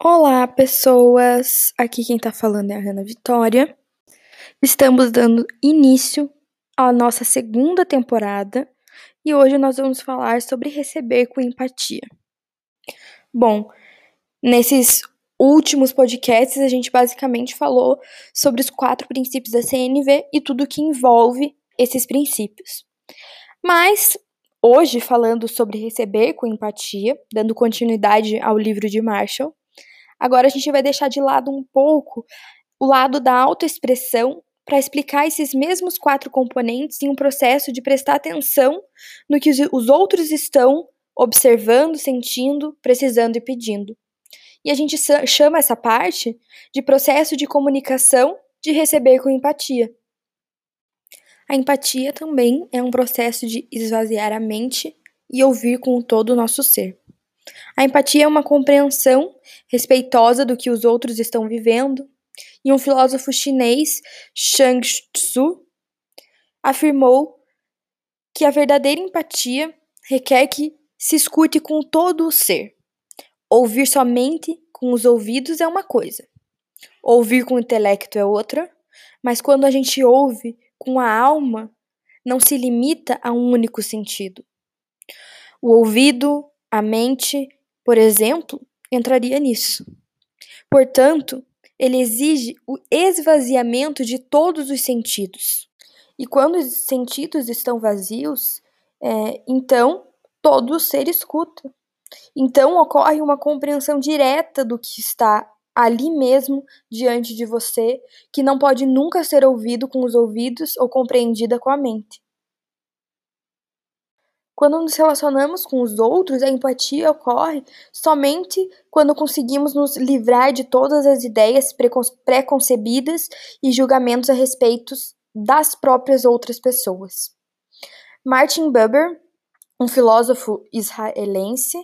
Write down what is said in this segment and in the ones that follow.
Olá, pessoas! Aqui quem tá falando é a Ana Vitória. Estamos dando início à nossa segunda temporada e hoje nós vamos falar sobre receber com empatia. Bom, nesses últimos podcasts a gente basicamente falou sobre os quatro princípios da CNV e tudo que envolve esses princípios. Mas hoje, falando sobre receber com empatia, dando continuidade ao livro de Marshall, Agora a gente vai deixar de lado um pouco o lado da autoexpressão para explicar esses mesmos quatro componentes em um processo de prestar atenção no que os outros estão observando, sentindo, precisando e pedindo. E a gente chama essa parte de processo de comunicação de receber com empatia. A empatia também é um processo de esvaziar a mente e ouvir com todo o nosso ser. A empatia é uma compreensão respeitosa do que os outros estão vivendo, e um filósofo chinês, Shang Tzu, afirmou que a verdadeira empatia requer que se escute com todo o ser. Ouvir somente com os ouvidos é uma coisa, ouvir com o intelecto é outra, mas quando a gente ouve com a alma, não se limita a um único sentido. O ouvido, a mente, por exemplo, entraria nisso. Portanto, ele exige o esvaziamento de todos os sentidos. E quando os sentidos estão vazios, é, então todo o ser escuta. Então ocorre uma compreensão direta do que está ali mesmo diante de você, que não pode nunca ser ouvido com os ouvidos ou compreendida com a mente. Quando nos relacionamos com os outros, a empatia ocorre somente quando conseguimos nos livrar de todas as ideias preconcebidas e julgamentos a respeito das próprias outras pessoas. Martin Buber, um filósofo israelense,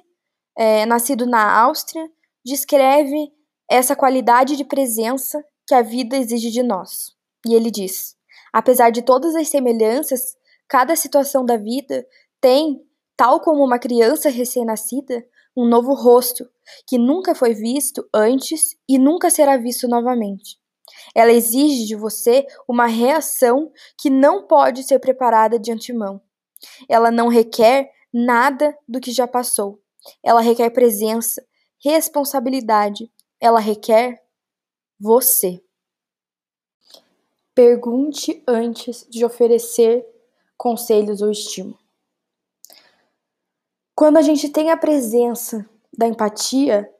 é, nascido na Áustria, descreve essa qualidade de presença que a vida exige de nós. E ele diz: apesar de todas as semelhanças, cada situação da vida tem, tal como uma criança recém-nascida, um novo rosto que nunca foi visto antes e nunca será visto novamente. Ela exige de você uma reação que não pode ser preparada de antemão. Ela não requer nada do que já passou. Ela requer presença, responsabilidade. Ela requer você. Pergunte antes de oferecer conselhos ou estímulo. Quando a gente tem a presença da empatia,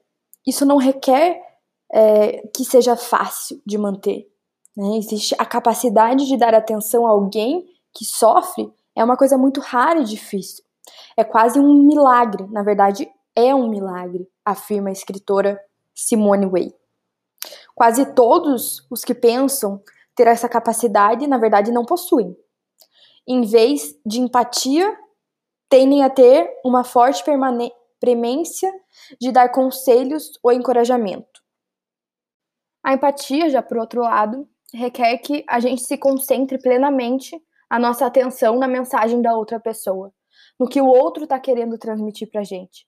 isso não requer é, que seja fácil de manter. Né? Existe a capacidade de dar atenção a alguém que sofre, é uma coisa muito rara e difícil. É quase um milagre, na verdade, é um milagre, afirma a escritora Simone Weil. Quase todos os que pensam ter essa capacidade, na verdade, não possuem. Em vez de empatia, tendem a ter uma forte premência de dar conselhos ou encorajamento. A empatia, já por outro lado, requer que a gente se concentre plenamente a nossa atenção na mensagem da outra pessoa, no que o outro está querendo transmitir para a gente.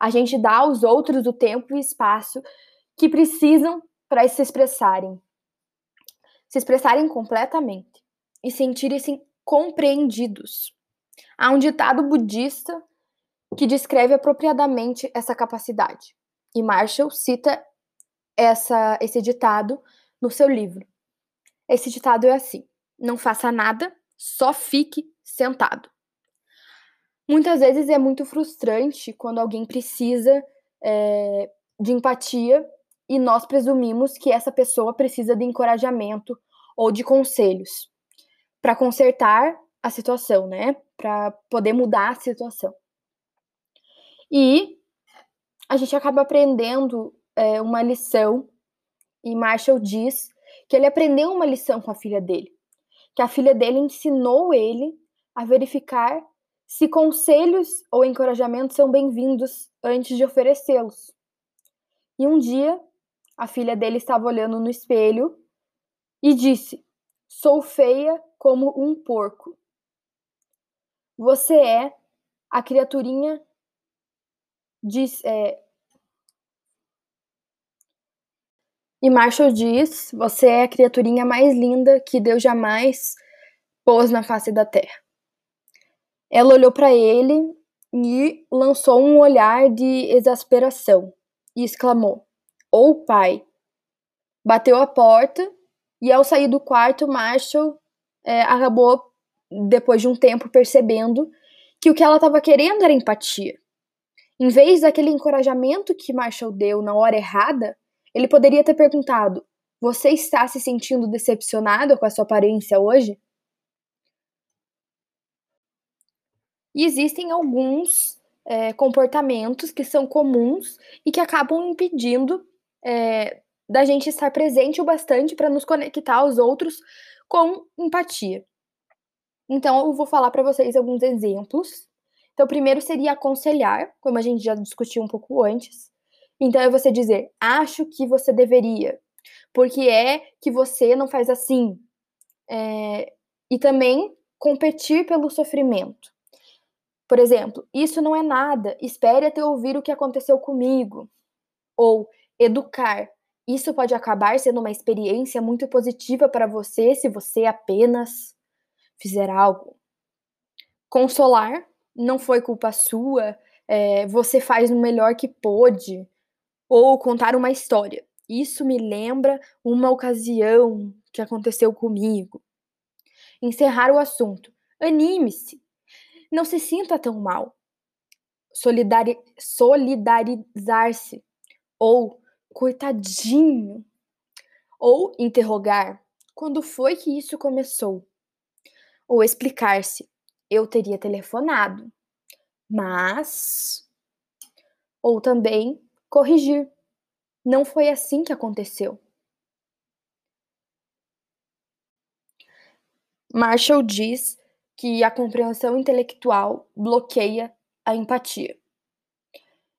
A gente dá aos outros o tempo e espaço que precisam para se expressarem, se expressarem completamente e sentirem-se compreendidos. Há um ditado budista que descreve apropriadamente essa capacidade. E Marshall cita essa, esse ditado no seu livro. Esse ditado é assim: não faça nada, só fique sentado. Muitas vezes é muito frustrante quando alguém precisa é, de empatia e nós presumimos que essa pessoa precisa de encorajamento ou de conselhos para consertar a situação, né? Para poder mudar a situação. E a gente acaba aprendendo é, uma lição, e Marshall diz que ele aprendeu uma lição com a filha dele, que a filha dele ensinou ele a verificar se conselhos ou encorajamentos são bem-vindos antes de oferecê-los. E um dia, a filha dele estava olhando no espelho e disse: Sou feia como um porco. Você é a criaturinha de. É, E Marshall diz: Você é a criaturinha mais linda que Deus jamais pôs na face da terra. Ela olhou para ele e lançou um olhar de exasperação e exclamou: Ou oh, pai! Bateu a porta e, ao sair do quarto, Marshall é, acabou, depois de um tempo, percebendo que o que ela estava querendo era empatia. Em vez daquele encorajamento que Marshall deu na hora errada, ele poderia ter perguntado: Você está se sentindo decepcionado com a sua aparência hoje? E existem alguns é, comportamentos que são comuns e que acabam impedindo é, da gente estar presente o bastante para nos conectar aos outros com empatia. Então, eu vou falar para vocês alguns exemplos. Então, primeiro seria aconselhar, como a gente já discutiu um pouco antes. Então, é você dizer: acho que você deveria, porque é que você não faz assim. É, e também competir pelo sofrimento. Por exemplo, isso não é nada, espere até ouvir o que aconteceu comigo. Ou educar, isso pode acabar sendo uma experiência muito positiva para você se você apenas fizer algo. Consolar, não foi culpa sua, é, você faz o melhor que pôde. Ou contar uma história. Isso me lembra uma ocasião que aconteceu comigo. Encerrar o assunto. Anime-se. Não se sinta tão mal. Solidari solidarizar-se. Ou, coitadinho. Ou interrogar. Quando foi que isso começou? Ou explicar-se. Eu teria telefonado. Mas. Ou também corrigir. Não foi assim que aconteceu. Marshall diz que a compreensão intelectual bloqueia a empatia.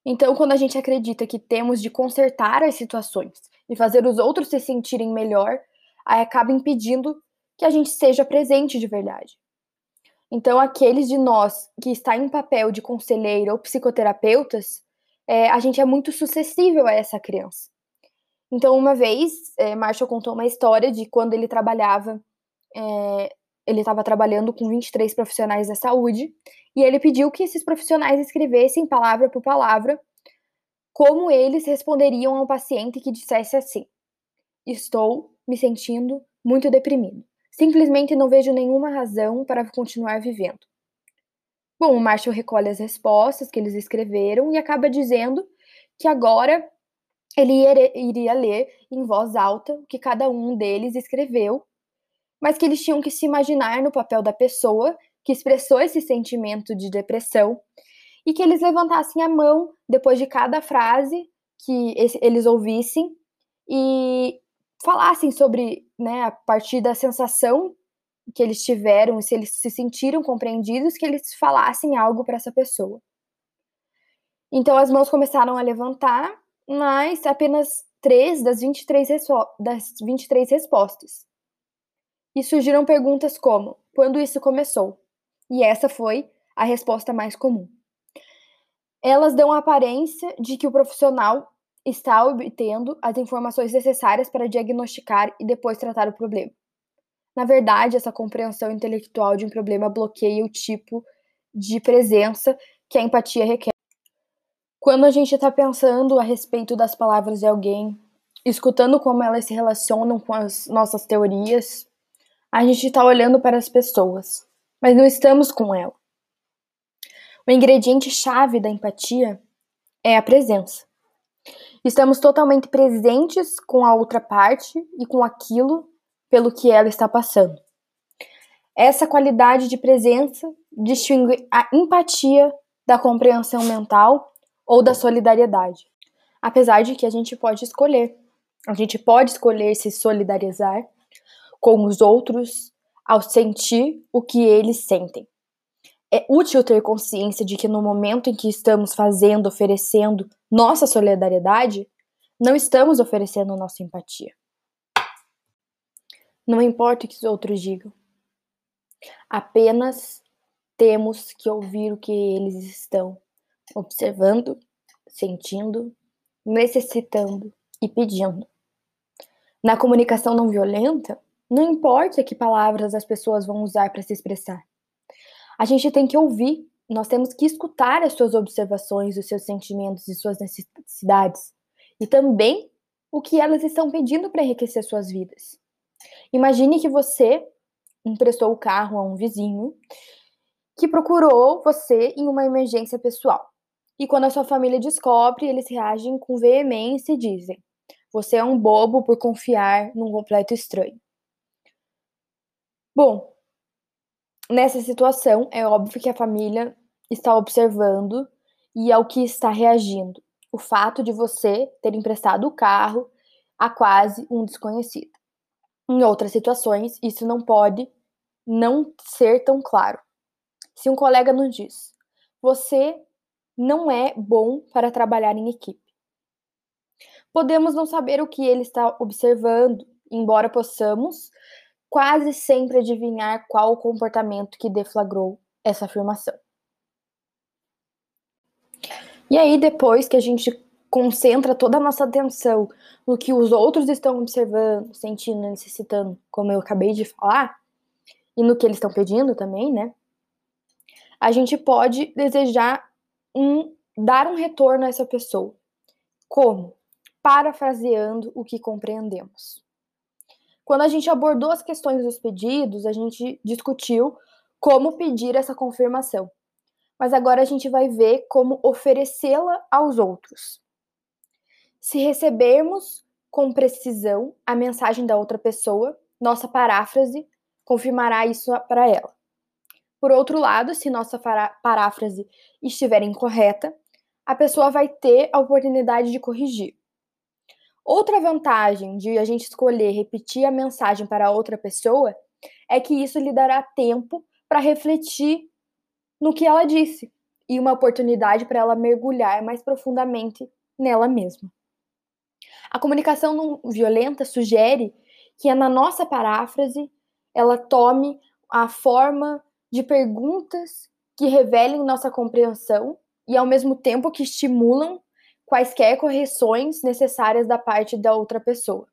Então, quando a gente acredita que temos de consertar as situações e fazer os outros se sentirem melhor, acaba impedindo que a gente seja presente de verdade. Então, aqueles de nós que está em papel de conselheiro ou psicoterapeutas, é, a gente é muito suscetível a essa criança. Então, uma vez, é, Marshall contou uma história de quando ele trabalhava é, ele estava trabalhando com 23 profissionais da saúde e ele pediu que esses profissionais escrevessem palavra por palavra como eles responderiam ao paciente que dissesse assim: Estou me sentindo muito deprimido. Simplesmente não vejo nenhuma razão para continuar vivendo. Bom, o Marshall recolhe as respostas que eles escreveram e acaba dizendo que agora ele iria ler em voz alta o que cada um deles escreveu mas que eles tinham que se imaginar no papel da pessoa que expressou esse sentimento de depressão e que eles levantassem a mão depois de cada frase que eles ouvissem e falassem sobre, né, a partir da sensação que eles tiveram, se eles se sentiram compreendidos, que eles falassem algo para essa pessoa. Então as mãos começaram a levantar, mas apenas três das 23, das 23 respostas e surgiram perguntas como: quando isso começou? E essa foi a resposta mais comum. Elas dão a aparência de que o profissional está obtendo as informações necessárias para diagnosticar e depois tratar o problema. Na verdade, essa compreensão intelectual de um problema bloqueia o tipo de presença que a empatia requer. Quando a gente está pensando a respeito das palavras de alguém, escutando como elas se relacionam com as nossas teorias, a gente está olhando para as pessoas, mas não estamos com ela. O ingrediente chave da empatia é a presença. Estamos totalmente presentes com a outra parte e com aquilo pelo que ela está passando. Essa qualidade de presença distingue a empatia da compreensão mental ou da solidariedade. Apesar de que a gente pode escolher. A gente pode escolher se solidarizar com os outros ao sentir o que eles sentem. É útil ter consciência de que no momento em que estamos fazendo, oferecendo nossa solidariedade, não estamos oferecendo nossa empatia. Não importa o que os outros digam. Apenas temos que ouvir o que eles estão observando, sentindo, necessitando e pedindo. Na comunicação não violenta, não importa que palavras as pessoas vão usar para se expressar. A gente tem que ouvir, nós temos que escutar as suas observações, os seus sentimentos e suas necessidades. E também o que elas estão pedindo para enriquecer suas vidas. Imagine que você emprestou o carro a um vizinho que procurou você em uma emergência pessoal. E quando a sua família descobre, eles reagem com veemência e dizem: Você é um bobo por confiar num completo estranho. Bom, nessa situação, é óbvio que a família está observando e ao que está reagindo. O fato de você ter emprestado o carro a quase um desconhecido. Em outras situações, isso não pode não ser tão claro. Se um colega nos diz: Você não é bom para trabalhar em equipe. Podemos não saber o que ele está observando, embora possamos quase sempre adivinhar qual o comportamento que deflagrou essa afirmação. E aí, depois que a gente concentra toda a nossa atenção no que os outros estão observando, sentindo, necessitando, como eu acabei de falar, e no que eles estão pedindo também, né? A gente pode desejar um dar um retorno a essa pessoa. Como? Parafraseando o que compreendemos. Quando a gente abordou as questões dos pedidos, a gente discutiu como pedir essa confirmação. Mas agora a gente vai ver como oferecê-la aos outros. Se recebermos com precisão a mensagem da outra pessoa, nossa paráfrase confirmará isso para ela. Por outro lado, se nossa paráfrase estiver incorreta, a pessoa vai ter a oportunidade de corrigir. Outra vantagem de a gente escolher repetir a mensagem para outra pessoa é que isso lhe dará tempo para refletir no que ela disse e uma oportunidade para ela mergulhar mais profundamente nela mesma. A comunicação não violenta sugere que na nossa paráfrase ela tome a forma de perguntas que revelem nossa compreensão e ao mesmo tempo que estimulam quaisquer correções necessárias da parte da outra pessoa.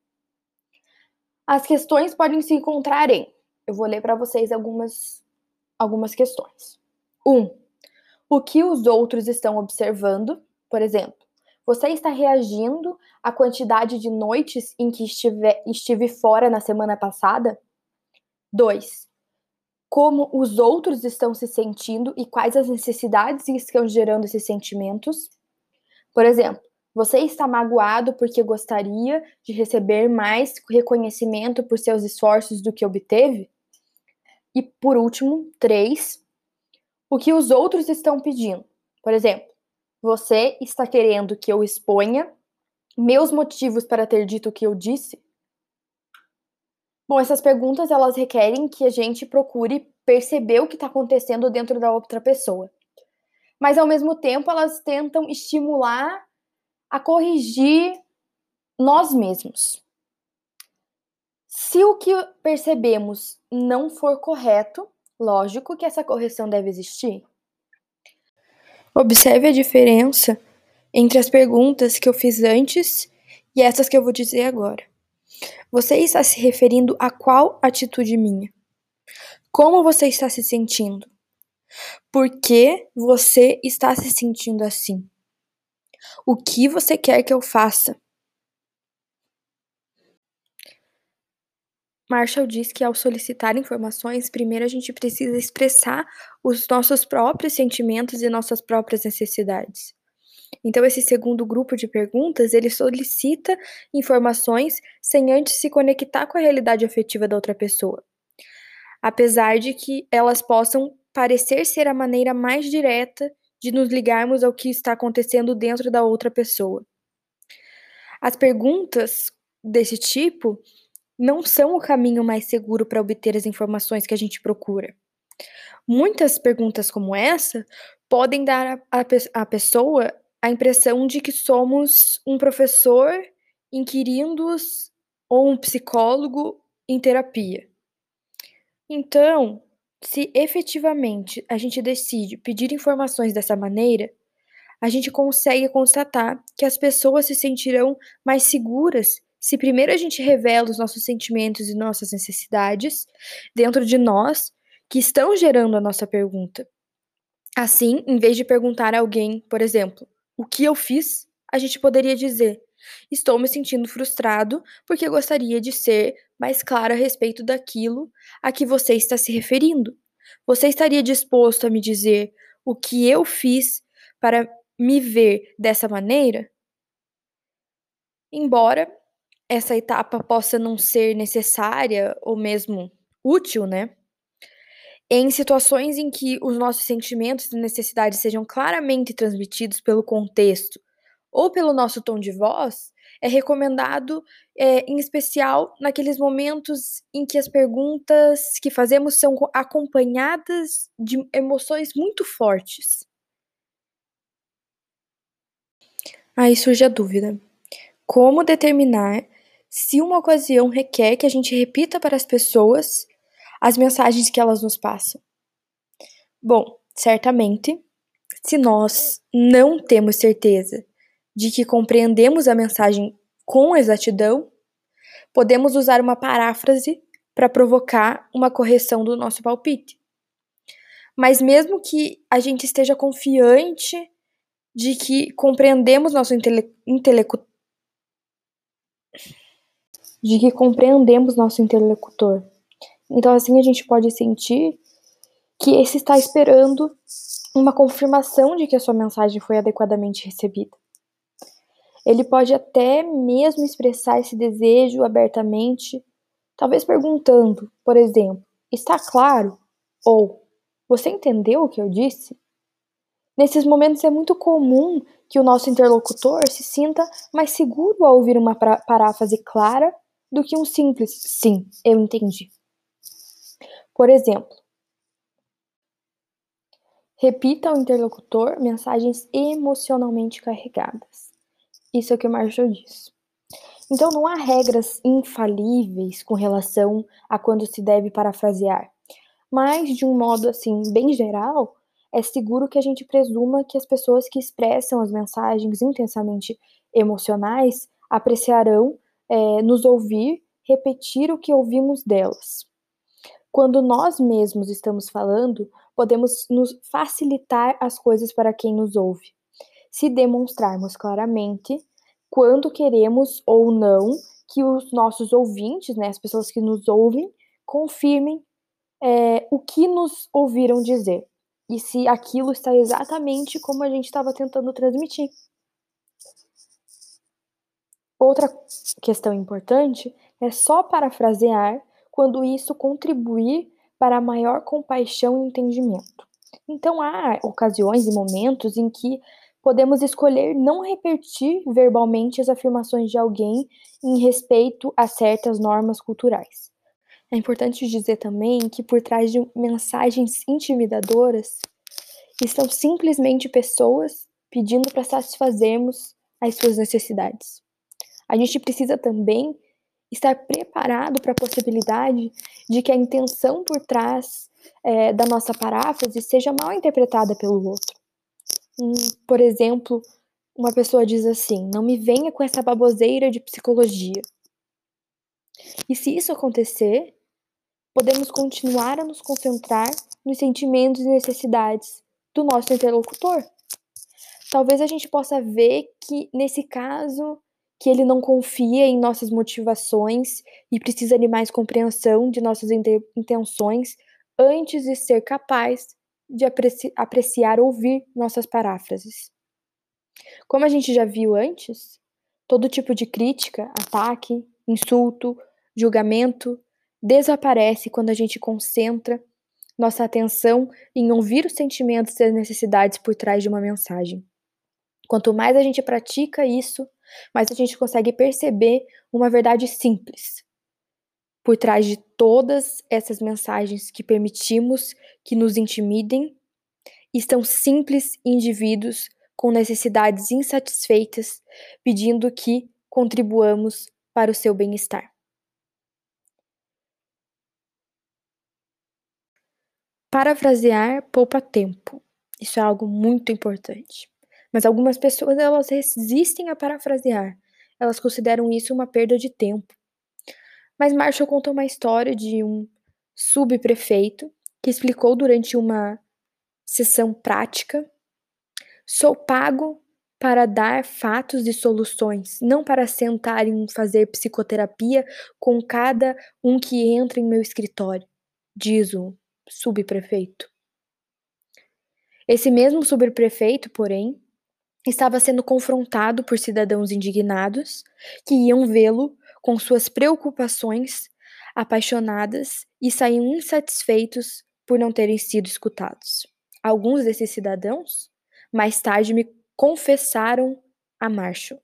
As questões podem se encontrar em, eu vou ler para vocês algumas algumas questões. 1. Um, o que os outros estão observando? Por exemplo, você está reagindo à quantidade de noites em que estive, estive fora na semana passada? 2. Como os outros estão se sentindo e quais as necessidades que estão gerando esses sentimentos? Por exemplo, você está magoado porque gostaria de receber mais reconhecimento por seus esforços do que obteve? E por último, três, o que os outros estão pedindo. Por exemplo, você está querendo que eu exponha meus motivos para ter dito o que eu disse? Bom, essas perguntas elas requerem que a gente procure perceber o que está acontecendo dentro da outra pessoa mas ao mesmo tempo elas tentam estimular a corrigir nós mesmos. Se o que percebemos não for correto, lógico que essa correção deve existir. Observe a diferença entre as perguntas que eu fiz antes e essas que eu vou dizer agora. Você está se referindo a qual atitude minha? Como você está se sentindo? Por que você está se sentindo assim? O que você quer que eu faça? Marshall diz que ao solicitar informações, primeiro a gente precisa expressar os nossos próprios sentimentos e nossas próprias necessidades. Então, esse segundo grupo de perguntas, ele solicita informações sem antes se conectar com a realidade afetiva da outra pessoa. Apesar de que elas possam parecer ser a maneira mais direta de nos ligarmos ao que está acontecendo dentro da outra pessoa. As perguntas desse tipo não são o caminho mais seguro para obter as informações que a gente procura. Muitas perguntas como essa podem dar à pessoa a impressão de que somos um professor inquirindo-os ou um psicólogo em terapia. Então, se efetivamente a gente decide pedir informações dessa maneira, a gente consegue constatar que as pessoas se sentirão mais seguras se primeiro a gente revela os nossos sentimentos e nossas necessidades dentro de nós que estão gerando a nossa pergunta. Assim, em vez de perguntar a alguém, por exemplo, o que eu fiz, a gente poderia dizer: Estou me sentindo frustrado porque gostaria de ser mais claro a respeito daquilo a que você está se referindo. Você estaria disposto a me dizer o que eu fiz para me ver dessa maneira? Embora essa etapa possa não ser necessária ou mesmo útil, né? Em situações em que os nossos sentimentos e necessidades sejam claramente transmitidos pelo contexto ou pelo nosso tom de voz, é recomendado, é, em especial naqueles momentos em que as perguntas que fazemos são acompanhadas de emoções muito fortes. Aí surge a dúvida: como determinar se uma ocasião requer que a gente repita para as pessoas as mensagens que elas nos passam? Bom, certamente, se nós não temos certeza de que compreendemos a mensagem com exatidão, podemos usar uma paráfrase para provocar uma correção do nosso palpite. Mas mesmo que a gente esteja confiante de que compreendemos nosso intele de que compreendemos nosso interlocutor. Então assim a gente pode sentir que esse está esperando uma confirmação de que a sua mensagem foi adequadamente recebida. Ele pode até mesmo expressar esse desejo abertamente, talvez perguntando, por exemplo, está claro? Ou você entendeu o que eu disse? Nesses momentos é muito comum que o nosso interlocutor se sinta mais seguro ao ouvir uma paráfrase clara do que um simples sim, eu entendi. Por exemplo, repita ao interlocutor mensagens emocionalmente carregadas. Isso é o que o Marshall diz. Então, não há regras infalíveis com relação a quando se deve parafrasear, mas, de um modo assim, bem geral, é seguro que a gente presuma que as pessoas que expressam as mensagens intensamente emocionais apreciarão é, nos ouvir repetir o que ouvimos delas. Quando nós mesmos estamos falando, podemos nos facilitar as coisas para quem nos ouve se demonstrarmos claramente quando queremos ou não que os nossos ouvintes, né, as pessoas que nos ouvem, confirmem é, o que nos ouviram dizer e se aquilo está exatamente como a gente estava tentando transmitir. Outra questão importante é só parafrasear quando isso contribuir para maior compaixão e entendimento. Então, há ocasiões e momentos em que podemos escolher não repetir verbalmente as afirmações de alguém em respeito a certas normas culturais. É importante dizer também que por trás de mensagens intimidadoras estão simplesmente pessoas pedindo para satisfazermos as suas necessidades. A gente precisa também estar preparado para a possibilidade de que a intenção por trás é, da nossa paráfrase seja mal interpretada pelo outro. Por exemplo, uma pessoa diz assim: não me venha com essa baboseira de psicologia. E se isso acontecer, podemos continuar a nos concentrar nos sentimentos e necessidades do nosso interlocutor. Talvez a gente possa ver que, nesse caso, que ele não confia em nossas motivações e precisa de mais compreensão de nossas intenções antes de ser capaz de apreci apreciar ouvir nossas paráfrases. Como a gente já viu antes, todo tipo de crítica, ataque, insulto, julgamento desaparece quando a gente concentra nossa atenção em ouvir os sentimentos e as necessidades por trás de uma mensagem. Quanto mais a gente pratica isso, mais a gente consegue perceber uma verdade simples, por trás de todas essas mensagens que permitimos que nos intimidem estão simples indivíduos com necessidades insatisfeitas pedindo que contribuamos para o seu bem-estar. Parafrasear poupa tempo. Isso é algo muito importante. Mas algumas pessoas elas resistem a parafrasear. elas consideram isso uma perda de tempo. Mas Marshall conta uma história de um subprefeito que explicou durante uma sessão prática: sou pago para dar fatos e soluções, não para sentar e fazer psicoterapia com cada um que entra em meu escritório, diz o subprefeito. Esse mesmo subprefeito, porém, estava sendo confrontado por cidadãos indignados que iam vê-lo com suas preocupações apaixonadas e saíam insatisfeitos por não terem sido escutados. Alguns desses cidadãos, mais tarde, me confessaram a Marshall.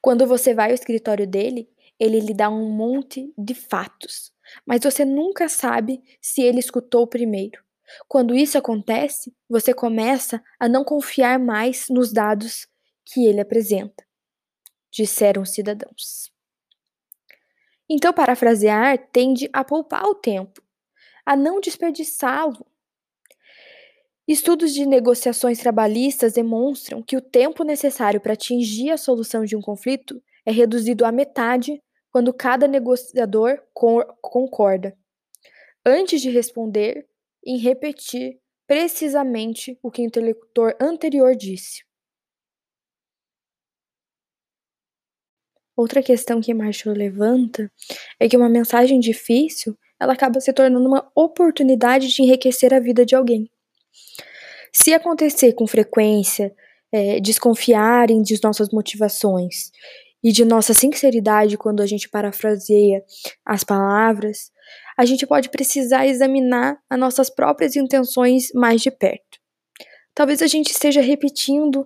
Quando você vai ao escritório dele, ele lhe dá um monte de fatos, mas você nunca sabe se ele escutou primeiro. Quando isso acontece, você começa a não confiar mais nos dados que ele apresenta, disseram os cidadãos. Então, parafrasear tende a poupar o tempo, a não desperdiçá-lo. Estudos de negociações trabalhistas demonstram que o tempo necessário para atingir a solução de um conflito é reduzido à metade quando cada negociador concorda. Antes de responder, em repetir precisamente o que o interlocutor anterior disse. Outra questão que Marshall levanta é que uma mensagem difícil ela acaba se tornando uma oportunidade de enriquecer a vida de alguém. Se acontecer com frequência, é, desconfiarem de nossas motivações e de nossa sinceridade quando a gente parafraseia as palavras, a gente pode precisar examinar as nossas próprias intenções mais de perto. Talvez a gente esteja repetindo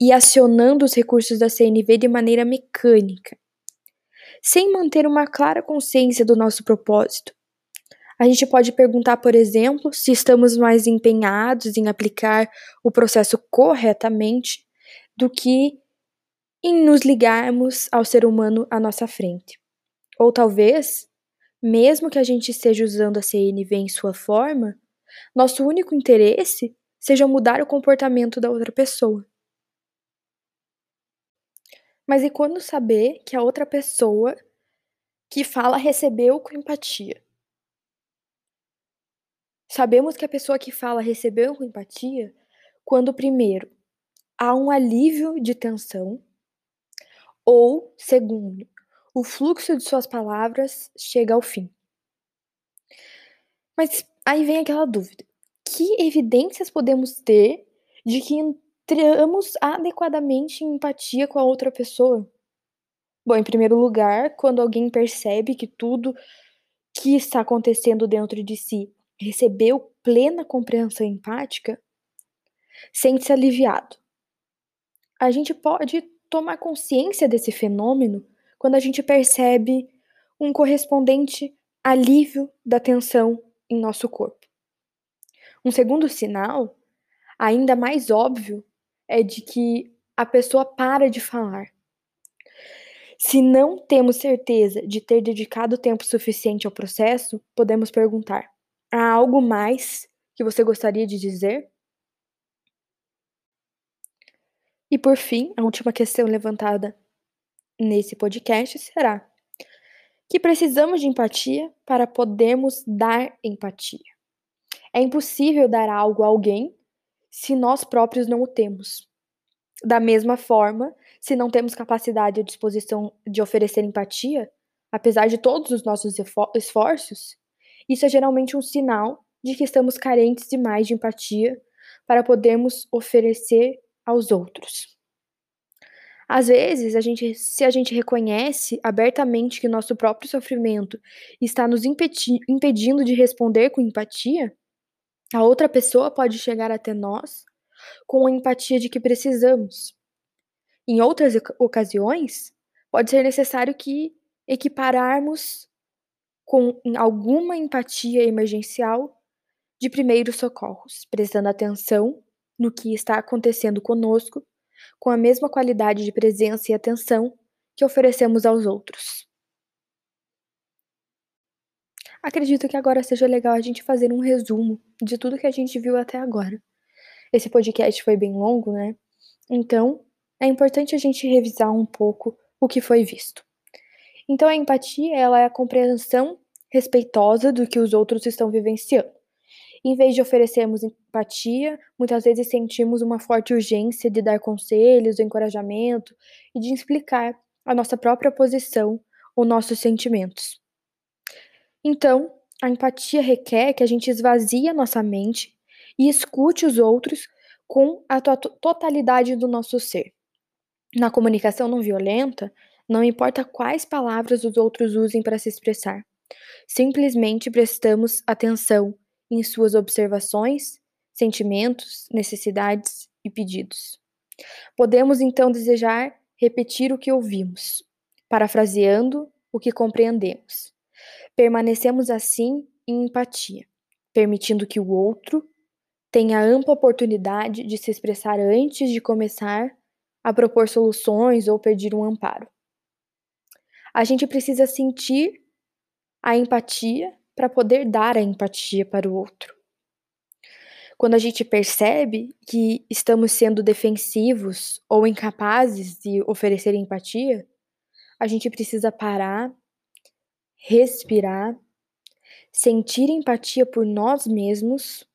e acionando os recursos da CNV de maneira mecânica, sem manter uma clara consciência do nosso propósito. A gente pode perguntar, por exemplo, se estamos mais empenhados em aplicar o processo corretamente do que em nos ligarmos ao ser humano à nossa frente. Ou talvez mesmo que a gente esteja usando a CNV em sua forma, nosso único interesse seja mudar o comportamento da outra pessoa. Mas e quando saber que a outra pessoa que fala recebeu com empatia? Sabemos que a pessoa que fala recebeu com empatia quando, primeiro, há um alívio de tensão, ou, segundo, o fluxo de suas palavras chega ao fim. Mas aí vem aquela dúvida: que evidências podemos ter de que entramos adequadamente em empatia com a outra pessoa? Bom, em primeiro lugar, quando alguém percebe que tudo que está acontecendo dentro de si recebeu plena compreensão empática, sente-se aliviado. A gente pode tomar consciência desse fenômeno quando a gente percebe um correspondente alívio da tensão em nosso corpo. Um segundo sinal, ainda mais óbvio, é de que a pessoa para de falar. Se não temos certeza de ter dedicado tempo suficiente ao processo, podemos perguntar: há algo mais que você gostaria de dizer? E por fim, a última questão levantada nesse podcast será que precisamos de empatia para podermos dar empatia. É impossível dar algo a alguém se nós próprios não o temos. Da mesma forma, se não temos capacidade ou disposição de oferecer empatia, apesar de todos os nossos esforços, isso é geralmente um sinal de que estamos carentes demais de empatia para podermos oferecer aos outros. Às vezes, a gente, se a gente reconhece abertamente que nosso próprio sofrimento está nos impedi impedindo de responder com empatia, a outra pessoa pode chegar até nós com a empatia de que precisamos. Em outras ocasiões, pode ser necessário que equipararmos com alguma empatia emergencial de primeiros socorros, prestando atenção no que está acontecendo conosco com a mesma qualidade de presença e atenção que oferecemos aos outros. Acredito que agora seja legal a gente fazer um resumo de tudo que a gente viu até agora. Esse podcast foi bem longo, né? Então, é importante a gente revisar um pouco o que foi visto. Então, a empatia ela é a compreensão respeitosa do que os outros estão vivenciando. Em vez de oferecermos empatia, muitas vezes sentimos uma forte urgência de dar conselhos, encorajamento e de explicar a nossa própria posição ou nossos sentimentos. Então, a empatia requer que a gente esvazie a nossa mente e escute os outros com a totalidade do nosso ser. Na comunicação não violenta, não importa quais palavras os outros usem para se expressar. Simplesmente prestamos atenção em suas observações, sentimentos, necessidades e pedidos. Podemos então desejar repetir o que ouvimos, parafraseando o que compreendemos. Permanecemos assim em empatia, permitindo que o outro tenha ampla oportunidade de se expressar antes de começar a propor soluções ou pedir um amparo. A gente precisa sentir a empatia para poder dar a empatia para o outro. Quando a gente percebe que estamos sendo defensivos ou incapazes de oferecer empatia, a gente precisa parar, respirar, sentir empatia por nós mesmos